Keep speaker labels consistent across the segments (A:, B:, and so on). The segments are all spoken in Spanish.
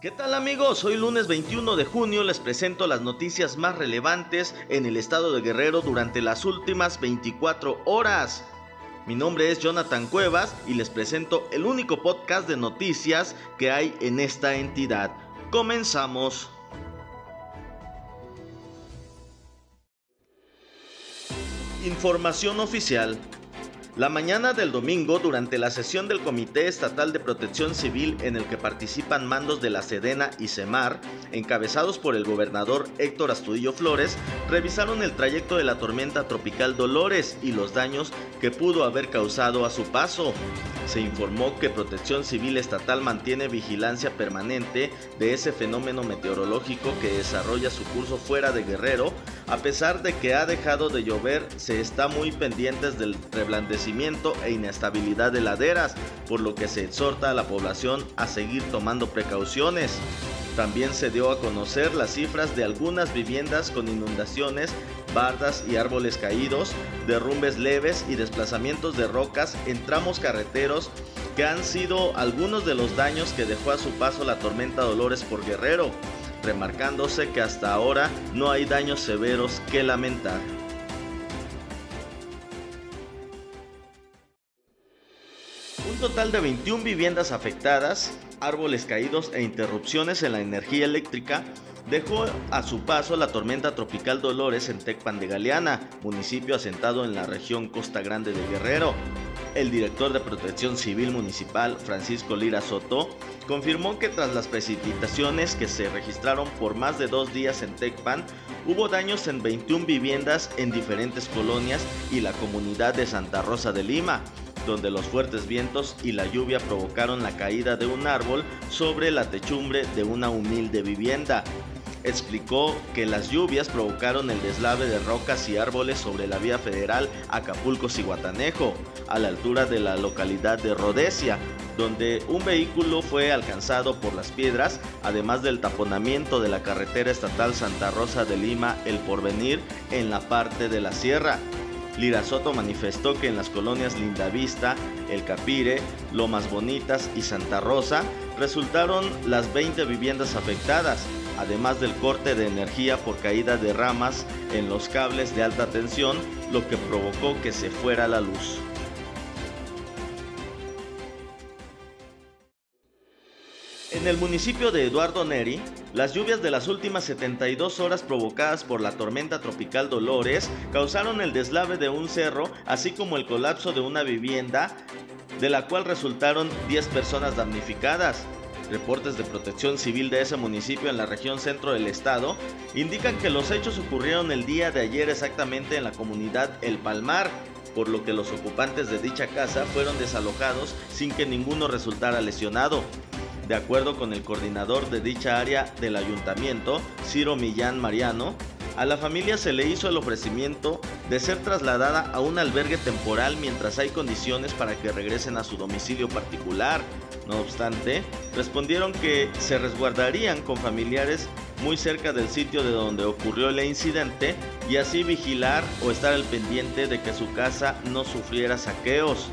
A: ¿Qué tal amigos? Hoy lunes 21 de junio les presento las noticias más relevantes en el estado de Guerrero durante las últimas 24 horas. Mi nombre es Jonathan Cuevas y les presento el único podcast de noticias que hay en esta entidad. Comenzamos. Información oficial. La mañana del domingo, durante la sesión del Comité Estatal de Protección Civil en el que participan mandos de la Sedena y Semar, encabezados por el gobernador Héctor Astudillo Flores, revisaron el trayecto de la tormenta tropical Dolores y los daños que pudo haber causado a su paso. Se informó que Protección Civil Estatal mantiene vigilancia permanente de ese fenómeno meteorológico que desarrolla su curso fuera de Guerrero, a pesar de que ha dejado de llover, se está muy pendientes del reblandecimiento e inestabilidad de laderas, por lo que se exhorta a la población a seguir tomando precauciones. También se dio a conocer las cifras de algunas viviendas con inundaciones, bardas y árboles caídos, derrumbes leves y desplazamientos de rocas en tramos carreteros que han sido algunos de los daños que dejó a su paso la tormenta Dolores por Guerrero, remarcándose que hasta ahora no hay daños severos que lamentar. Un total de 21 viviendas afectadas, árboles caídos e interrupciones en la energía eléctrica dejó a su paso la tormenta tropical Dolores en Tecpan de Galeana, municipio asentado en la región Costa Grande de Guerrero. El director de Protección Civil Municipal, Francisco Lira Soto, confirmó que tras las precipitaciones que se registraron por más de dos días en Tecpan, hubo daños en 21 viviendas en diferentes colonias y la comunidad de Santa Rosa de Lima, donde los fuertes vientos y la lluvia provocaron la caída de un árbol sobre la techumbre de una humilde vivienda. Explicó que las lluvias provocaron el deslave de rocas y árboles sobre la vía federal Acapulco-Cihuatanejo, a la altura de la localidad de Rodesia, donde un vehículo fue alcanzado por las piedras, además del taponamiento de la carretera estatal Santa Rosa de Lima El Porvenir en la parte de la sierra. Lirasoto manifestó que en las colonias Lindavista, El Capire, Lomas Bonitas y Santa Rosa resultaron las 20 viviendas afectadas, además del corte de energía por caída de ramas en los cables de alta tensión, lo que provocó que se fuera la luz. En el municipio de Eduardo Neri, las lluvias de las últimas 72 horas provocadas por la tormenta tropical Dolores causaron el deslave de un cerro, así como el colapso de una vivienda, de la cual resultaron 10 personas damnificadas. Reportes de protección civil de ese municipio en la región centro del estado indican que los hechos ocurrieron el día de ayer exactamente en la comunidad El Palmar, por lo que los ocupantes de dicha casa fueron desalojados sin que ninguno resultara lesionado. De acuerdo con el coordinador de dicha área del ayuntamiento, Ciro Millán Mariano, a la familia se le hizo el ofrecimiento de ser trasladada a un albergue temporal mientras hay condiciones para que regresen a su domicilio particular. No obstante, respondieron que se resguardarían con familiares muy cerca del sitio de donde ocurrió el incidente y así vigilar o estar al pendiente de que su casa no sufriera saqueos.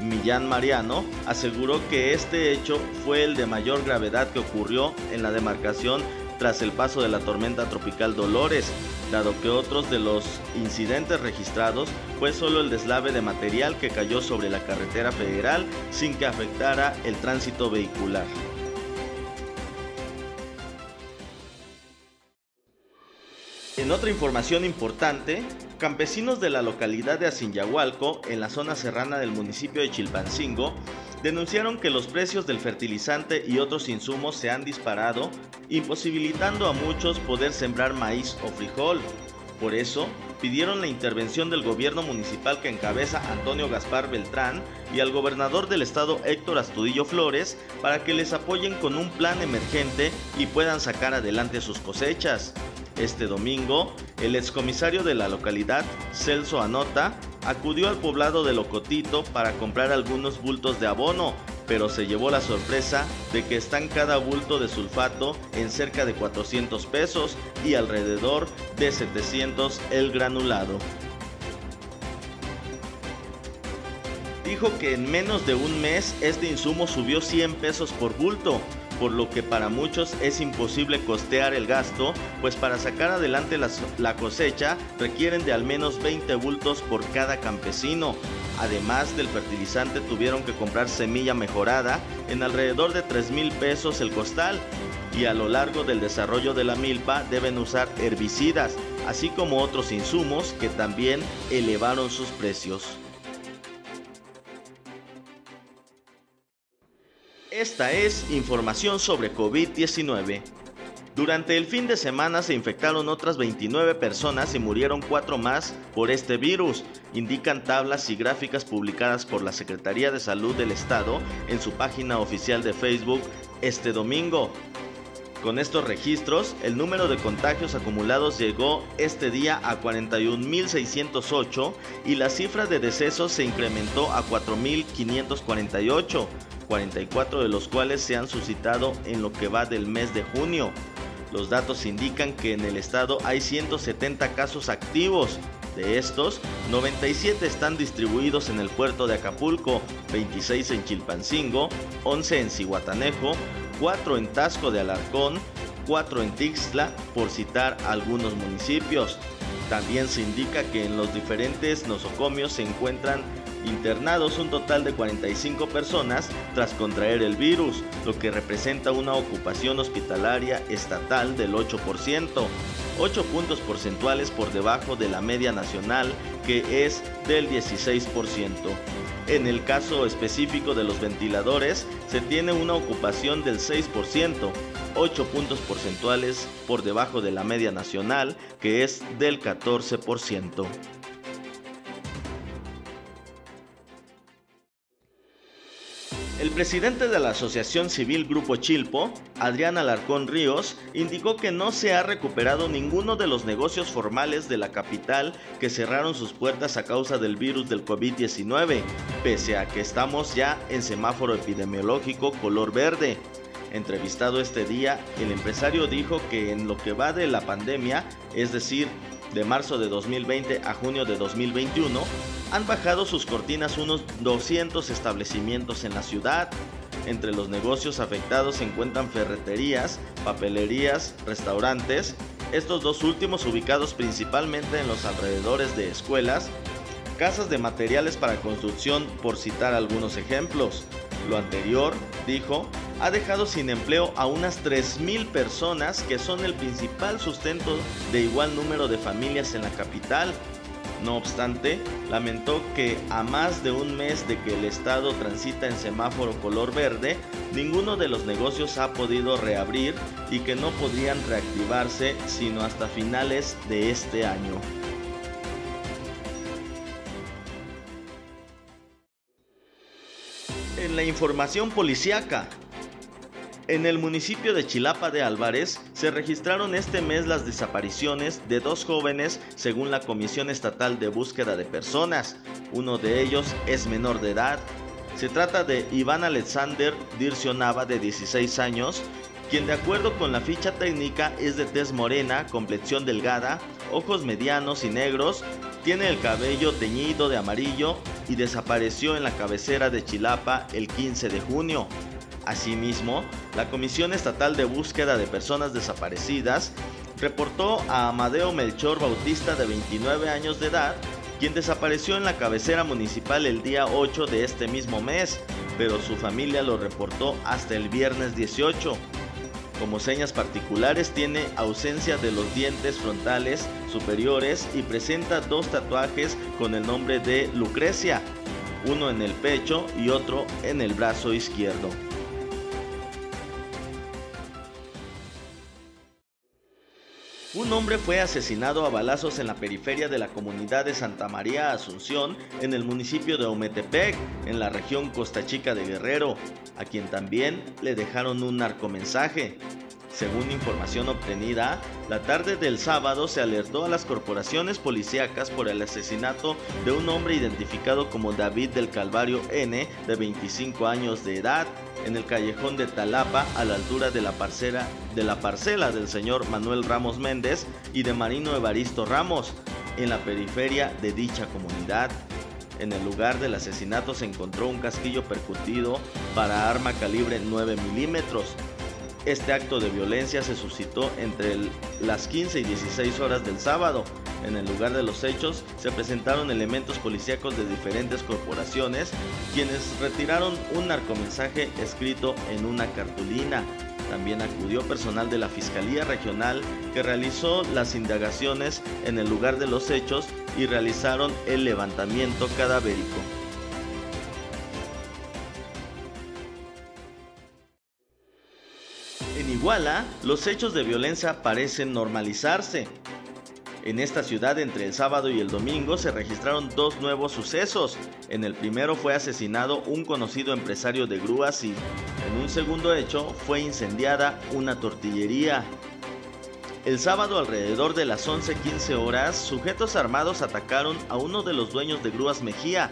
A: Millán Mariano aseguró que este hecho fue el de mayor gravedad que ocurrió en la demarcación tras el paso de la tormenta tropical Dolores, dado que otros de los incidentes registrados fue solo el deslave de material que cayó sobre la carretera federal sin que afectara el tránsito vehicular. En otra información importante, campesinos de la localidad de Asinyahualco, en la zona serrana del municipio de Chilpancingo, denunciaron que los precios del fertilizante y otros insumos se han disparado, imposibilitando a muchos poder sembrar maíz o frijol. Por eso, pidieron la intervención del gobierno municipal que encabeza Antonio Gaspar Beltrán y al gobernador del estado Héctor Astudillo Flores para que les apoyen con un plan emergente y puedan sacar adelante sus cosechas. Este domingo, el excomisario de la localidad, Celso Anota, acudió al poblado de Locotito para comprar algunos bultos de abono, pero se llevó la sorpresa de que están cada bulto de sulfato en cerca de 400 pesos y alrededor de 700 el granulado. Dijo que en menos de un mes este insumo subió 100 pesos por bulto, por lo que para muchos es imposible costear el gasto, pues para sacar adelante la, cosecha requieren de al menos 20 bultos por cada campesino. Además del fertilizante tuvieron que comprar semilla mejorada en alrededor de 3 mil pesos el costal y a lo largo del desarrollo de la milpa deben usar herbicidas, así como otros insumos que también elevaron sus precios. Esta es información sobre COVID-19. Durante el fin de semana se infectaron otras 29 personas y murieron 4 más por este virus, indican tablas y gráficas publicadas por la Secretaría de Salud del Estado en su página oficial de Facebook este domingo. Con estos registros, el número de contagios acumulados llegó este día a 41.608 y la cifra de decesos se incrementó a 4.548, 44 de los cuales se han suscitado en lo que va del mes de junio. Los datos indican que en el estado hay 170 casos activos. De estos, 97 están distribuidos en el puerto de Acapulco, 26 en Chilpancingo, 11 en Cihuatanejo, 4 en Tasco de Alarcón, 4 en Tixla, por citar algunos municipios. También se indica que en los diferentes nosocomios se encuentran internados un total de 45 personas tras contraer el virus, lo que representa una ocupación hospitalaria estatal del 8%, 8 puntos porcentuales por debajo de la media nacional que es del 16%. En el caso específico de los ventiladores, se tiene una ocupación del 6%, 8 puntos porcentuales por debajo de la media nacional, que es del 14%. El presidente de la Asociación Civil Grupo Chilpo, Adrián Alarcón Ríos, indicó que no se ha recuperado ninguno de los negocios formales de la capital que cerraron sus puertas a causa del virus del COVID-19, pese a que estamos ya en semáforo epidemiológico color verde. Entrevistado este día, el empresario dijo que en lo que va de la pandemia, es decir, de marzo de 2020 a junio de 2021, han bajado sus cortinas unos 200 establecimientos en la ciudad. Entre los negocios afectados se encuentran ferreterías, papelerías, restaurantes, estos dos últimos ubicados principalmente en los alrededores de escuelas, casas de materiales para construcción, por citar algunos ejemplos. Lo anterior, dijo, ha dejado sin empleo a unas 3.000 personas que son el principal sustento de igual número de familias en la capital. No obstante, lamentó que a más de un mes de que el Estado transita en semáforo color verde, ninguno de los negocios ha podido reabrir y que no podrían reactivarse sino hasta finales de este año. En la información policiaca, en el municipio de Chilapa de Álvarez se registraron este mes las desapariciones de dos jóvenes según la Comisión Estatal de Búsqueda de Personas. Uno de ellos es menor de edad. Se trata de Iván Alexander Dircio Nava de 16 años, quien de acuerdo con la ficha técnica es de tez morena, complexión delgada, ojos medianos y negros, tiene el cabello teñido de amarillo y desapareció en la cabecera de Chilapa el 15 de junio. Asimismo, la Comisión Estatal de Búsqueda de Personas Desaparecidas reportó a Amadeo Melchor Bautista de 29 años de edad, quien desapareció en la cabecera municipal el día 8 de este mismo mes, pero su familia lo reportó hasta el viernes 18. Como señas particulares tiene ausencia de los dientes frontales superiores y presenta dos tatuajes con el nombre de Lucrecia, uno en el pecho y otro en el brazo izquierdo. Un hombre fue asesinado a balazos en la periferia de la comunidad de Santa María Asunción, en el municipio de Ometepec, en la región Costa Chica de Guerrero, a quien también le dejaron un narcomensaje. Según información obtenida, la tarde del sábado se alertó a las corporaciones policíacas por el asesinato de un hombre identificado como David del Calvario N, de 25 años de edad, en el callejón de Talapa a la altura de la, parcela, de la parcela del señor Manuel Ramos Méndez y de Marino Evaristo Ramos, en la periferia de dicha comunidad. En el lugar del asesinato se encontró un casquillo percutido para arma calibre 9 milímetros, Este acto de violencia se suscitó entre las 15 y 16 horas del sábado. En el lugar de los hechos se presentaron elementos policíacos de diferentes corporaciones, quienes retiraron un narcomensaje escrito en una cartulina. También acudió personal de la Fiscalía Regional que realizó las indagaciones en el lugar de los hechos y realizaron el levantamiento cadavérico. Iguala, los hechos de violencia parecen normalizarse. En esta ciudad entre el sábado y el domingo se registraron dos nuevos sucesos. En el primero fue asesinado un conocido empresario de grúas y en un segundo hecho fue incendiada una tortillería. El sábado alrededor de las 11:15 horas, sujetos armados atacaron a uno de los dueños de Grúas Mejía,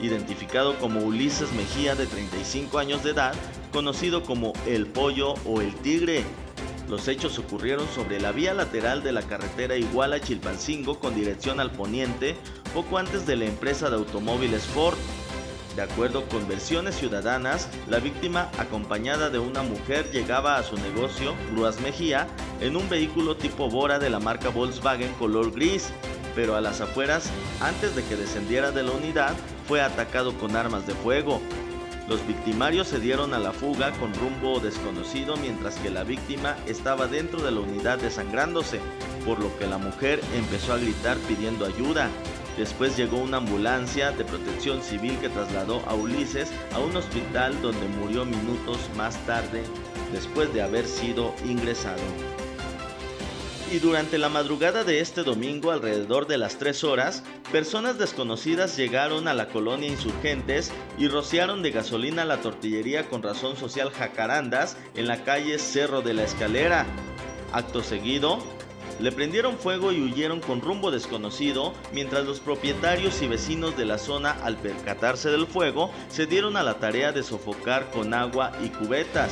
A: identificado como Ulises Mejía de 35 años de edad, conocido como El Pollo o El Tigre. Los hechos ocurrieron sobre la vía lateral de la carretera Iguala-Chilpancingo con dirección al poniente, poco antes de la empresa de automóviles Ford. De acuerdo con versiones ciudadanas, la víctima, acompañada de una mujer, llegaba a su negocio, Grúas Mejía, en un vehículo tipo Bora de la marca Volkswagen color gris, pero a las afueras, antes de que descendiera de la unidad, fue atacado con armas de fuego. Los victimarios se dieron a la fuga con rumbo desconocido mientras que la víctima estaba dentro de la unidad desangrándose, por lo que la mujer empezó a gritar pidiendo ayuda. Después llegó una ambulancia de protección civil que trasladó a Ulises a un hospital donde murió minutos más tarde después de haber sido ingresado. Y durante la madrugada de este domingo, alrededor de las 3 horas, personas desconocidas llegaron a la colonia Insurgentes y rociaron de gasolina la tortillería con razón social Jacarandas en la calle Cerro de la Escalera. Acto seguido, le prendieron fuego y huyeron con rumbo desconocido, mientras los propietarios y vecinos de la zona, al percatarse del fuego, se dieron a la tarea de sofocar con agua y cubetas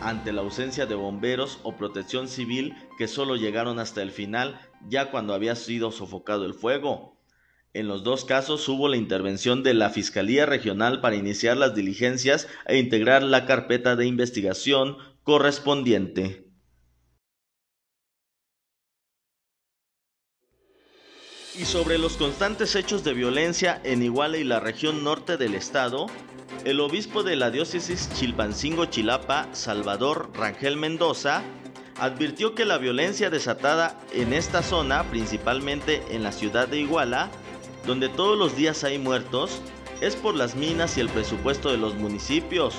A: ante la ausencia de bomberos o protección civil que solo llegaron hasta el final ya cuando había sido sofocado el fuego. En los dos casos hubo la intervención de la Fiscalía Regional para iniciar las diligencias e integrar la carpeta de investigación correspondiente. Y sobre los constantes hechos de violencia en Iguala y la región norte del estado, el obispo de la diócesis Chilpancingo-Chilapa, Salvador Rangel Mendoza, advirtió que la violencia desatada en esta zona, principalmente en la ciudad de Iguala, donde todos los días hay muertos, es por las minas y el presupuesto de los municipios.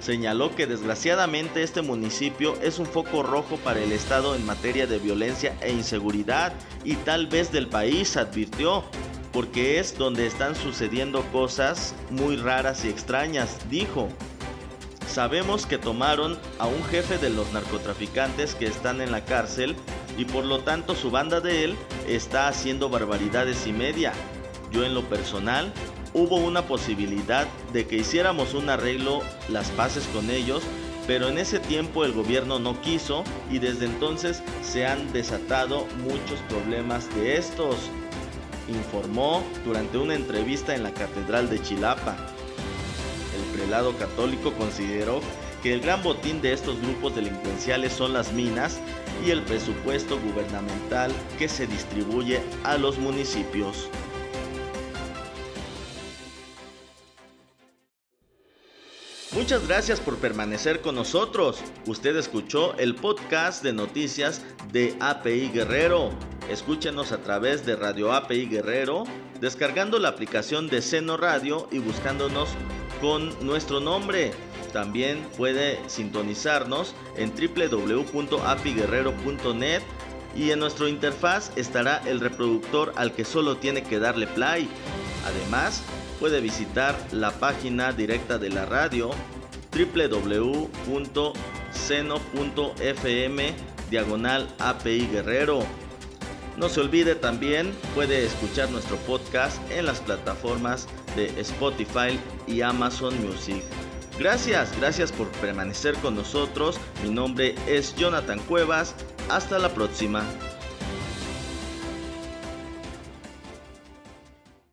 A: Señaló que desgraciadamente este municipio es un foco rojo para el Estado en materia de violencia e inseguridad y tal vez del país, advirtió porque es donde están sucediendo cosas muy raras y extrañas, dijo. Sabemos que tomaron a un jefe de los narcotraficantes que están en la cárcel y por lo tanto su banda de él está haciendo barbaridades y media. Yo en lo personal hubo una posibilidad de que hiciéramos un arreglo, las paces con ellos, pero en ese tiempo el gobierno no quiso y desde entonces se han desatado muchos problemas de estos informó durante una entrevista en la Catedral de Chilapa. El prelado católico consideró que el gran botín de estos grupos delincuenciales son las minas y el presupuesto gubernamental que se distribuye a los municipios. Muchas gracias por permanecer con nosotros. Usted escuchó el podcast de noticias de API Guerrero. Escúchenos a través de Radio API Guerrero, descargando la aplicación de Seno Radio y buscándonos con nuestro nombre. También puede sintonizarnos en www.apiguerrero.net y en nuestro interfaz estará el reproductor al que solo tiene que darle play. Además, puede visitar la página directa de la radio www.seno.fm diagonal API Guerrero. No se olvide también, puede escuchar nuestro podcast en las plataformas de Spotify y Amazon Music. Gracias, gracias por permanecer con nosotros. Mi nombre es Jonathan Cuevas. Hasta la próxima.